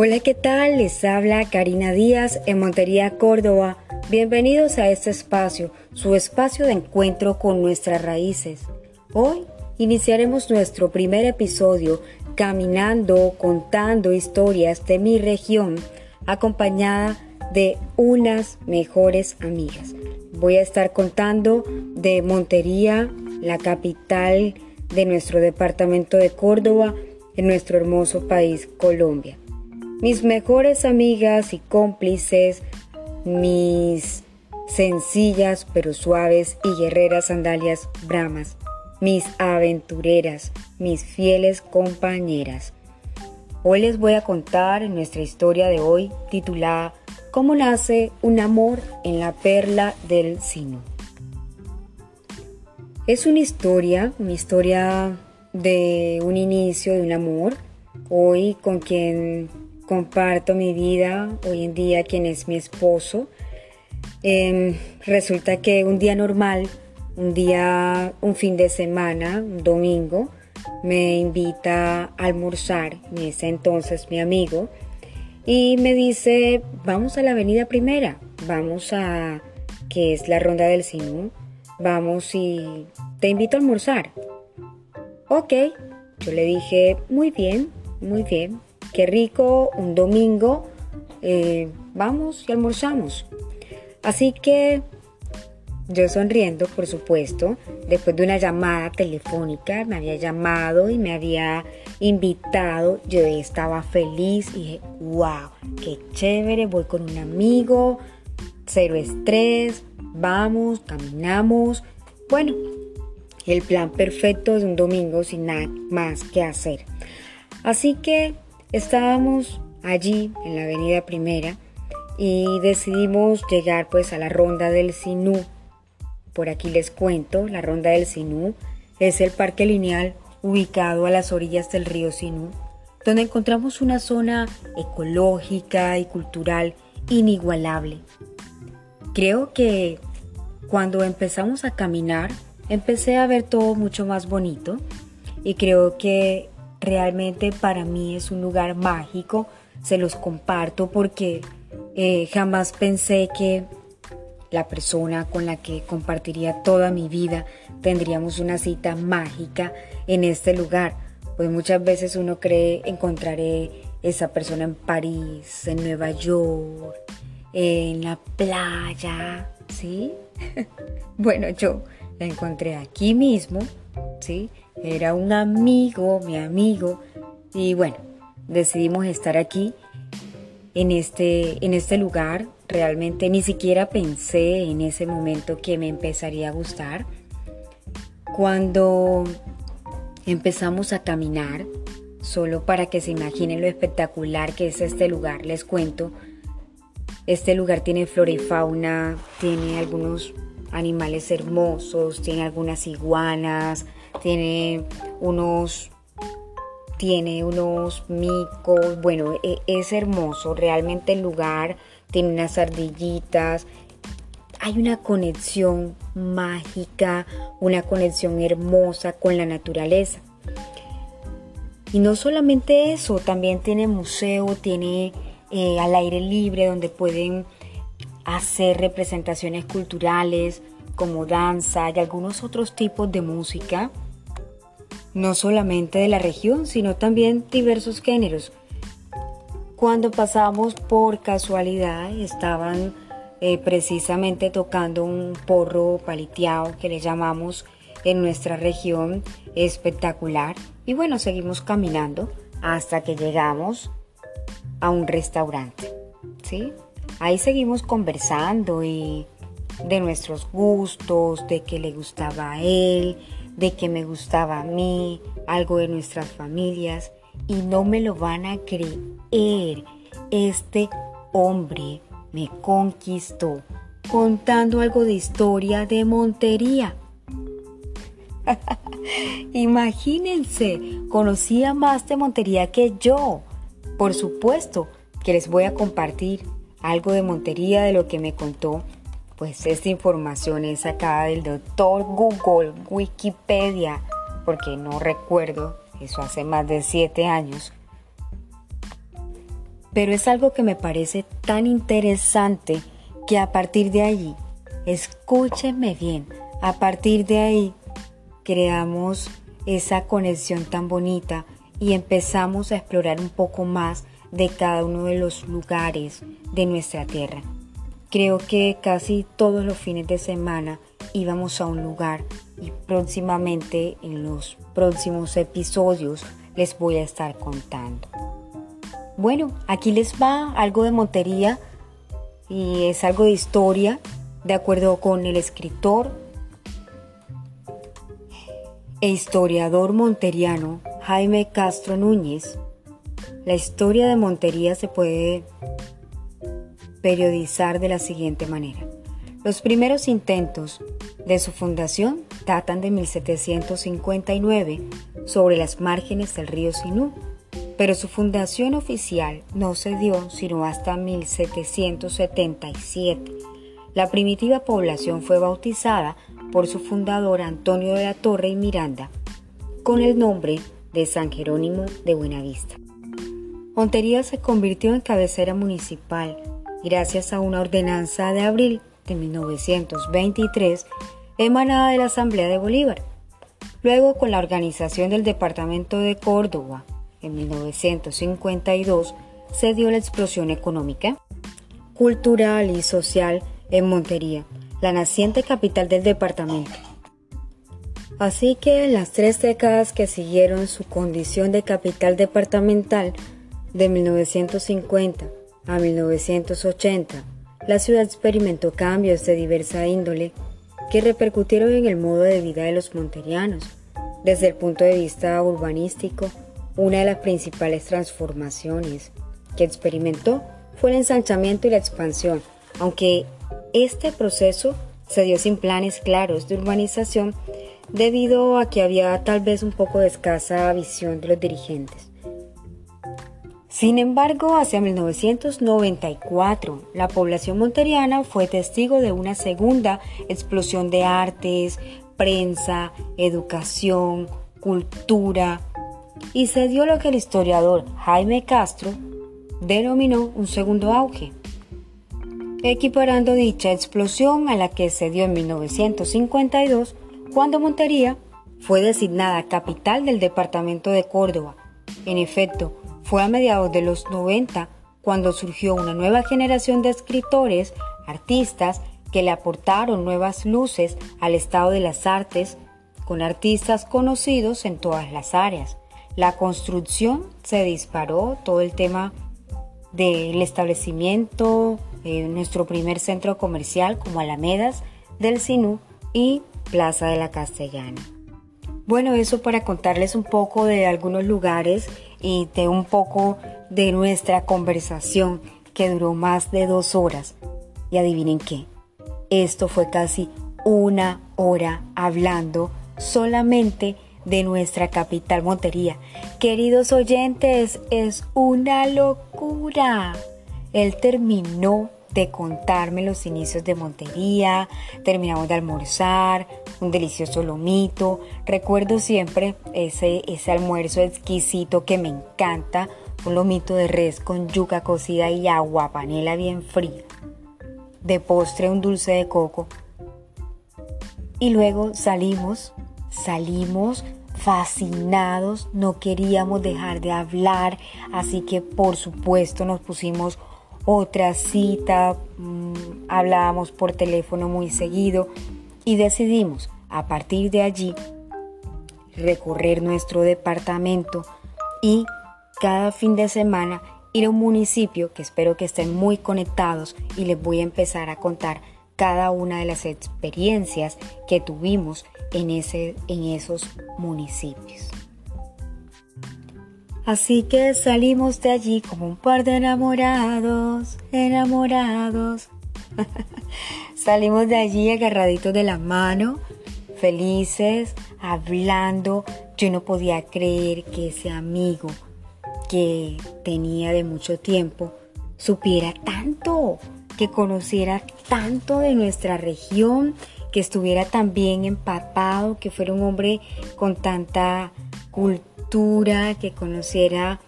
Hola, ¿qué tal? Les habla Karina Díaz en Montería, Córdoba. Bienvenidos a este espacio, su espacio de encuentro con nuestras raíces. Hoy iniciaremos nuestro primer episodio caminando, contando historias de mi región, acompañada de unas mejores amigas. Voy a estar contando de Montería, la capital de nuestro departamento de Córdoba, en nuestro hermoso país, Colombia mis mejores amigas y cómplices, mis sencillas pero suaves y guerreras sandalias bramas, mis aventureras, mis fieles compañeras. Hoy les voy a contar nuestra historia de hoy titulada ¿Cómo nace un amor en la perla del sino? Es una historia, una historia de un inicio de un amor. Hoy con quien comparto mi vida hoy en día, quien es mi esposo. Em, resulta que un día normal, un día, un fin de semana, un domingo, me invita a almorzar, en ese entonces mi amigo, y me dice, vamos a la avenida primera, vamos a, que es la ronda del Sinú, vamos y te invito a almorzar. Ok, yo le dije, muy bien, muy bien, qué rico, un domingo, eh, vamos y almorzamos. Así que yo sonriendo, por supuesto, después de una llamada telefónica, me había llamado y me había invitado, yo estaba feliz y dije, wow, qué chévere, voy con un amigo, cero estrés, vamos, caminamos. Bueno, el plan perfecto de un domingo sin nada más que hacer. Así que Estábamos allí en la avenida primera y decidimos llegar pues a la ronda del Sinú. Por aquí les cuento, la ronda del Sinú es el parque lineal ubicado a las orillas del río Sinú, donde encontramos una zona ecológica y cultural inigualable. Creo que cuando empezamos a caminar, empecé a ver todo mucho más bonito y creo que Realmente para mí es un lugar mágico, se los comparto porque eh, jamás pensé que la persona con la que compartiría toda mi vida tendríamos una cita mágica en este lugar. Pues muchas veces uno cree encontraré esa persona en París, en Nueva York, en la playa, ¿sí? bueno, yo la encontré aquí mismo, ¿sí? Era un amigo, mi amigo, y bueno, decidimos estar aquí en este, en este lugar. Realmente ni siquiera pensé en ese momento que me empezaría a gustar. Cuando empezamos a caminar, solo para que se imaginen lo espectacular que es este lugar, les cuento. Este lugar tiene flora y fauna, tiene algunos animales hermosos, tiene algunas iguanas, tiene unos tiene unos micos, bueno, e, es hermoso, realmente el lugar tiene unas ardillitas, hay una conexión mágica, una conexión hermosa con la naturaleza. Y no solamente eso, también tiene museo, tiene eh, al aire libre donde pueden hacer representaciones culturales como danza y algunos otros tipos de música no solamente de la región, sino también diversos géneros. Cuando pasamos por casualidad estaban eh, precisamente tocando un porro paliteado que le llamamos en nuestra región espectacular y bueno, seguimos caminando hasta que llegamos a un restaurante. ¿sí? Ahí seguimos conversando y de nuestros gustos, de qué le gustaba a él, de que me gustaba a mí, algo de nuestras familias, y no me lo van a creer. Este hombre me conquistó contando algo de historia de Montería. Imagínense, conocía más de Montería que yo. Por supuesto que les voy a compartir algo de Montería de lo que me contó pues esta información es sacada del doctor Google, Wikipedia, porque no recuerdo, eso hace más de siete años. pero es algo que me parece tan interesante que a partir de allí, escúchenme bien, a partir de ahí creamos esa conexión tan bonita y empezamos a explorar un poco más de cada uno de los lugares de nuestra tierra. Creo que casi todos los fines de semana íbamos a un lugar y próximamente en los próximos episodios les voy a estar contando. Bueno, aquí les va algo de Montería y es algo de historia de acuerdo con el escritor e historiador monteriano Jaime Castro Núñez. La historia de Montería se puede periodizar de la siguiente manera. Los primeros intentos de su fundación datan de 1759 sobre las márgenes del río Sinú, pero su fundación oficial no se dio sino hasta 1777. La primitiva población fue bautizada por su fundador Antonio de la Torre y Miranda con el nombre de San Jerónimo de Buenavista. Montería se convirtió en cabecera municipal gracias a una ordenanza de abril de 1923 emanada de la Asamblea de Bolívar. Luego, con la organización del Departamento de Córdoba en 1952, se dio la explosión económica, cultural y social en Montería, la naciente capital del departamento. Así que en las tres décadas que siguieron su condición de capital departamental, de 1950 a 1980, la ciudad experimentó cambios de diversa índole que repercutieron en el modo de vida de los monterianos. Desde el punto de vista urbanístico, una de las principales transformaciones que experimentó fue el ensanchamiento y la expansión, aunque este proceso se dio sin planes claros de urbanización debido a que había tal vez un poco de escasa visión de los dirigentes. Sin embargo, hacia 1994, la población monteriana fue testigo de una segunda explosión de artes, prensa, educación, cultura, y se dio lo que el historiador Jaime Castro denominó un segundo auge, equiparando dicha explosión a la que se dio en 1952 cuando Montería fue designada capital del departamento de Córdoba. En efecto, fue a mediados de los 90 cuando surgió una nueva generación de escritores, artistas, que le aportaron nuevas luces al estado de las artes, con artistas conocidos en todas las áreas. La construcción se disparó, todo el tema del establecimiento, eh, nuestro primer centro comercial como Alamedas del Sinú y Plaza de la Castellana. Bueno, eso para contarles un poco de algunos lugares y de un poco de nuestra conversación que duró más de dos horas. Y adivinen qué, esto fue casi una hora hablando solamente de nuestra capital Montería. Queridos oyentes, es una locura. Él terminó de contarme los inicios de Montería, terminamos de almorzar, un delicioso lomito. Recuerdo siempre ese, ese almuerzo exquisito que me encanta, un lomito de res con yuca cocida y agua panela bien fría. De postre un dulce de coco. Y luego salimos, salimos fascinados, no queríamos dejar de hablar, así que por supuesto nos pusimos otra cita, mm, hablábamos por teléfono muy seguido y decidimos a partir de allí recorrer nuestro departamento y cada fin de semana ir a un municipio que espero que estén muy conectados y les voy a empezar a contar cada una de las experiencias que tuvimos en, ese, en esos municipios. Así que salimos de allí como un par de enamorados, enamorados. salimos de allí agarraditos de la mano, felices, hablando. Yo no podía creer que ese amigo que tenía de mucho tiempo supiera tanto, que conociera tanto de nuestra región, que estuviera tan bien empapado, que fuera un hombre con tanta que conociera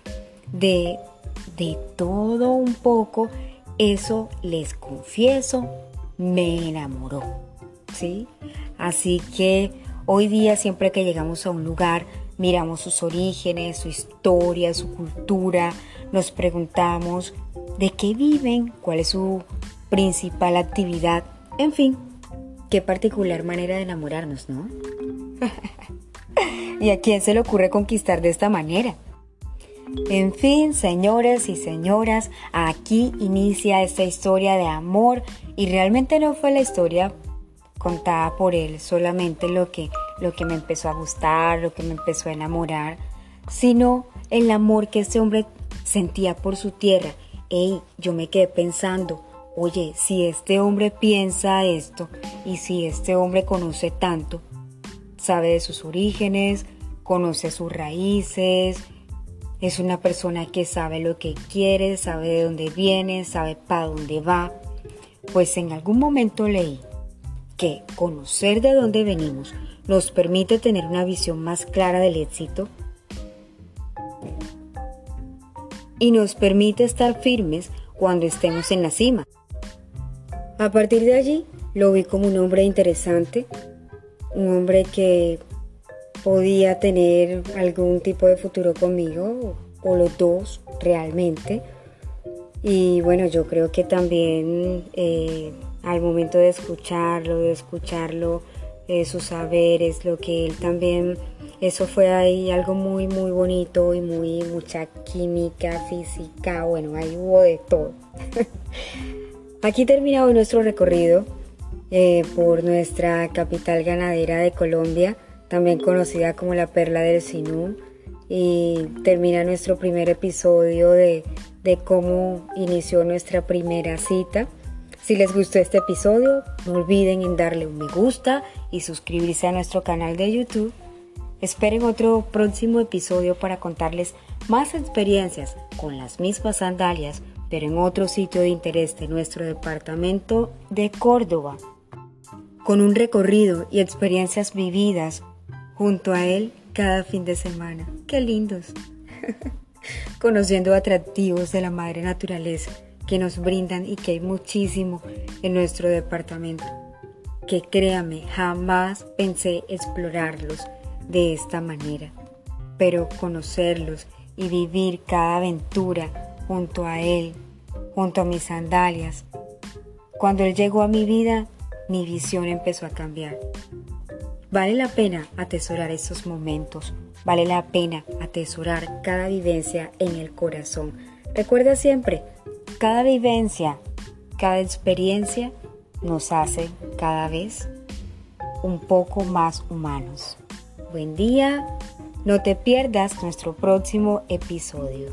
de de todo un poco, eso les confieso, me enamoró. ¿Sí? Así que hoy día siempre que llegamos a un lugar, miramos sus orígenes, su historia, su cultura, nos preguntamos de qué viven, cuál es su principal actividad, en fin, qué particular manera de enamorarnos, ¿no? ¿Y a quién se le ocurre conquistar de esta manera? En fin, señores y señoras, aquí inicia esta historia de amor y realmente no fue la historia contada por él, solamente lo que, lo que me empezó a gustar, lo que me empezó a enamorar, sino el amor que este hombre sentía por su tierra. Ey, yo me quedé pensando, oye, si este hombre piensa esto y si este hombre conoce tanto, sabe de sus orígenes, conoce sus raíces, es una persona que sabe lo que quiere, sabe de dónde viene, sabe para dónde va. Pues en algún momento leí que conocer de dónde venimos nos permite tener una visión más clara del éxito y nos permite estar firmes cuando estemos en la cima. A partir de allí lo vi como un hombre interesante, un hombre que podía tener algún tipo de futuro conmigo o los dos realmente. Y bueno, yo creo que también eh, al momento de escucharlo, de escucharlo, eh, sus saberes, lo que él también, eso fue ahí algo muy, muy bonito y muy, mucha química, física, bueno, ahí hubo de todo. Aquí terminado nuestro recorrido eh, por nuestra capital ganadera de Colombia también conocida como la perla del Sinú. Y termina nuestro primer episodio de, de cómo inició nuestra primera cita. Si les gustó este episodio, no olviden en darle un me gusta y suscribirse a nuestro canal de YouTube. Esperen otro próximo episodio para contarles más experiencias con las mismas sandalias, pero en otro sitio de interés de nuestro departamento de Córdoba, con un recorrido y experiencias vividas junto a él cada fin de semana. ¡Qué lindos! Conociendo atractivos de la madre naturaleza que nos brindan y que hay muchísimo en nuestro departamento. Que créame, jamás pensé explorarlos de esta manera, pero conocerlos y vivir cada aventura junto a él, junto a mis sandalias. Cuando él llegó a mi vida, mi visión empezó a cambiar. Vale la pena atesorar esos momentos, vale la pena atesorar cada vivencia en el corazón. Recuerda siempre, cada vivencia, cada experiencia nos hace cada vez un poco más humanos. Buen día, no te pierdas nuestro próximo episodio.